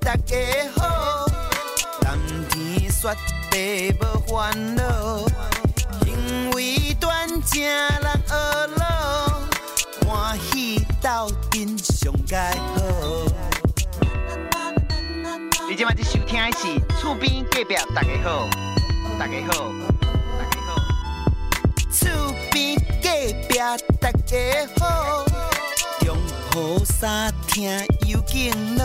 大家好，冬天雪地无烦恼，行为端正人学老，欢喜斗阵上盖好。你今晚在收听的是厝边隔壁大家好，大家好，大家好，厝边隔壁大家好。好三听又敬老，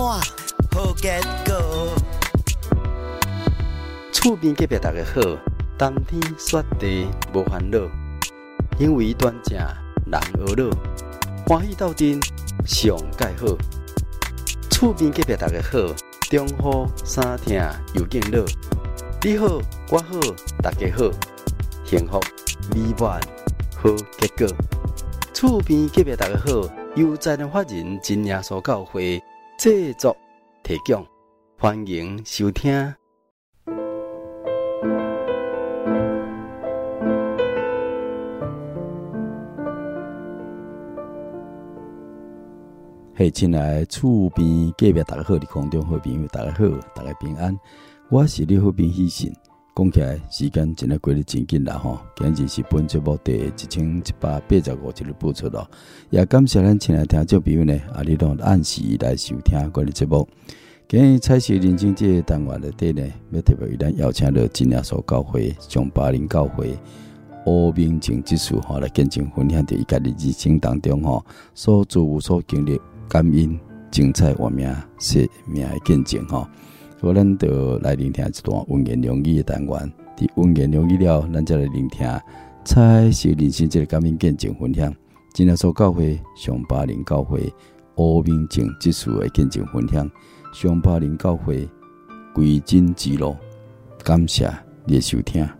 满好结果。厝边隔壁大家好，冬天雪地无烦恼，因为端正人学老，欢喜斗阵上盖好。厝边隔壁大家好，中好三听又见乐。你好，我好，大家好，幸福美满好结果。厝边隔壁大家好，悠哉的法人真耶稣教会制作提供，欢迎收听。嘿，亲爱厝边隔壁大家好，你空中好朋友大家好，大家平安。我是你好朋友喜信，讲起来时间真系过得真紧啦吼！今日是本节目第一千一百八十五集的播出咯，也感谢咱亲爱听众朋友呢，啊，你拢按时来收听我的节目。今日彩色人生这个单元里底呢，要特别为咱邀请到真耶稣教会上巴林教会欧明静执事吼来见证分享着伊家的人生当中吼所做所经历感恩精彩活命生命的见证吼。所以咱就来聆听一段温言良语的单元。伫温言良语了，咱再来聆听彩色人生这个感恩见证分享。真耶稣教会上巴林教会乌明静执事的见证分享。上巴林教会归真之路，感谢你的收听。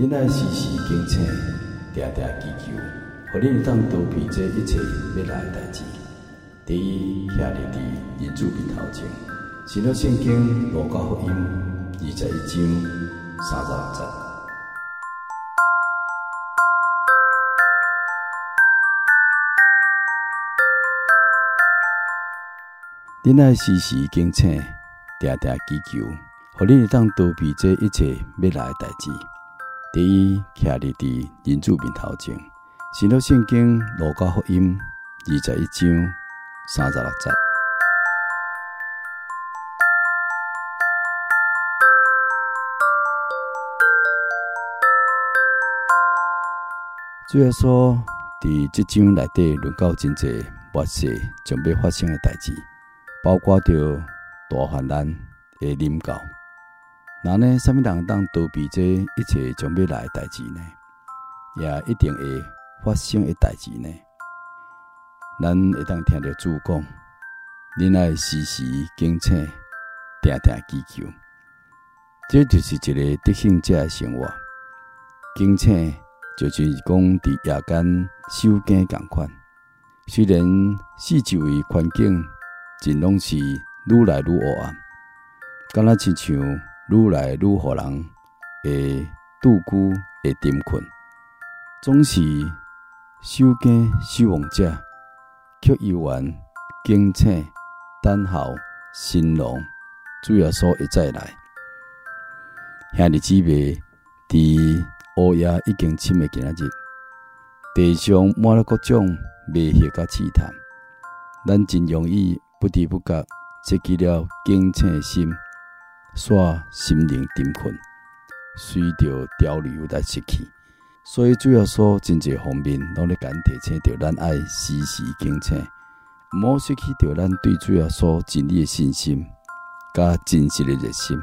恁爱时时警醒，定定祈求，互恁会当逃避这一切要来的代志。第一，徛伫伫人子面头前，新约圣经路加福音二十一章三十六节。恁爱时时警醒，定定祈求，互恁会当逃避这一切要来的代志。第一，徛伫伫人子面头前，新了圣经路加福音二十一章三十六节。主要说，伫即章内底论到真侪末世将要发生的代志，包括着大患难的临到。那呢？什么人会当躲避这一切将要来的代志呢？也一定会发生的代志呢？咱会当听着主讲，恁爱时时警醒，定定祈求。这就是一个得胜者的生活。警醒就是讲伫夜间守更共款。虽然四周围环境真拢是愈来愈黑暗，敢若亲像。愈来愈互人会独居，会沉困，总是守更守望者，却犹原警醒等候新郎，主耶稣会再来。兄弟姊妹，伫乌鸦已经深的今仔日，地上满了各种迷惑甲试探，咱真容易不知不觉失去了警醒的心。煞心灵沉困，随着潮流来失去，所以主要说，真济方面拢咧甲咱提醒着，咱爱时时警醒，毋好失去着咱对主要说真理的信心，甲真实的热心，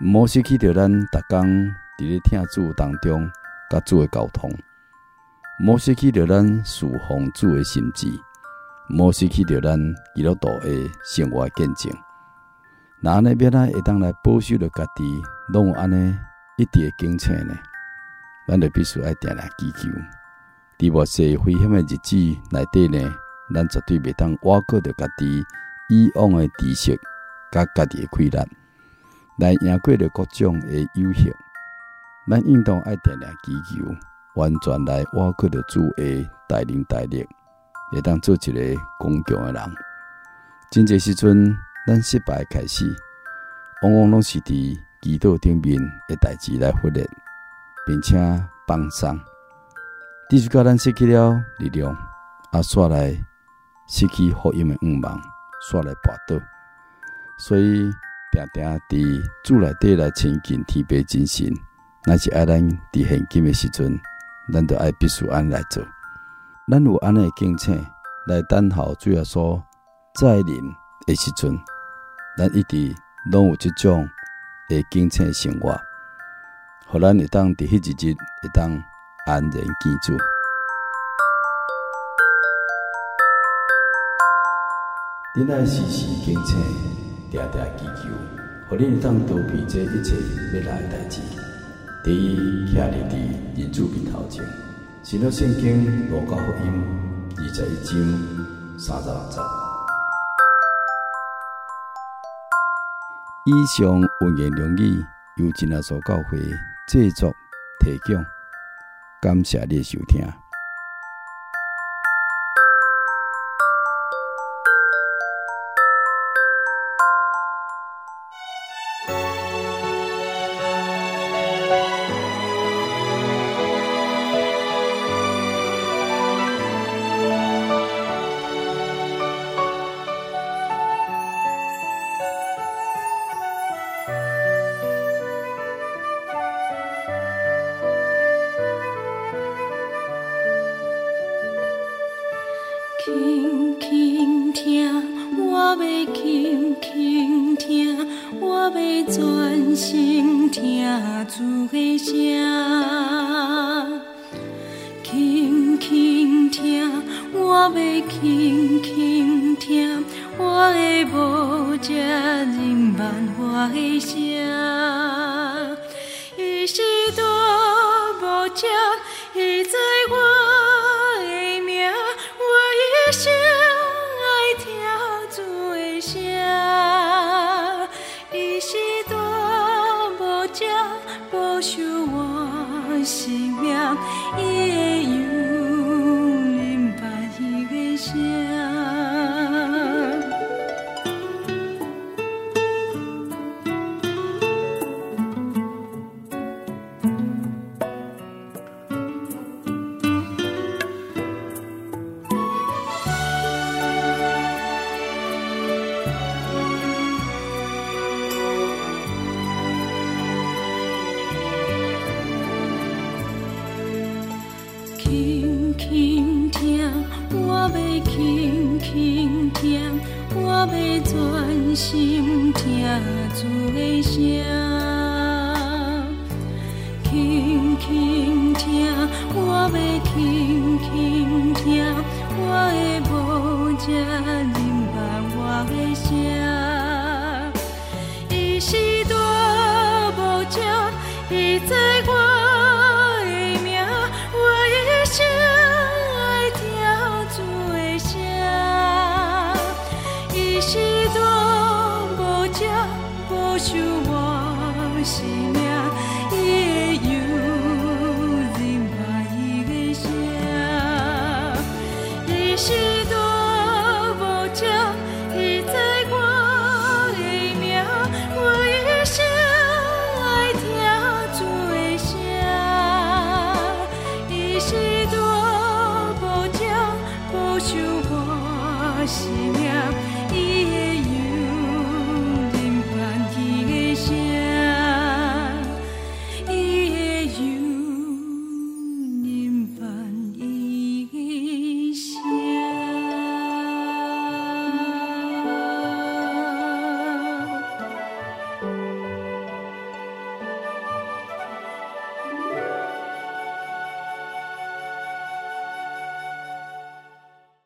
毋好失去着咱逐工伫咧听主当中甲主的沟通，毋好失去着咱侍奉主的心志，毋好失去着咱基督徒的生活见证。那安尼，要咱会当来保守着家己，拢有安尼一直的警醒呢？咱就必须爱定定祈求，伫末世危险的日子内底呢，咱绝对袂当挖过着家己以往的知识，甲家己的亏难，来赢过着各种的有限。咱应当爱定定祈求，完全来挖过着主的带领带领，会当做一个刚强的人。真济时阵，咱失败开始，往往拢是伫祈祷顶面的代志来忽略。并且放松，这就叫咱失去了力量，啊，煞来失去福音的愿望，煞来跋倒。所以，定定伫主内底来亲近天父精神，那是爱咱伫现今的时阵，咱都爱必须安来做。咱有安尼警醒来等候主耶稣再临的时阵，咱一直拢有这种的警醒生活。互咱会当伫迄一日会当安然见主。恁爱时时警醒，定定祈求，互恁会当逃避这一切要来诶代志。第一，徛伫伫人主面头前，新约圣经路加福音二十一章三十六节。以上文言良语由真耶稣教会。制作提供，感谢你收听。主的声。轻轻听，我要轻轻听，我的无遮人万花的声，伊是轻轻听我的轻轻听我的专心听你的声轻轻听我的是。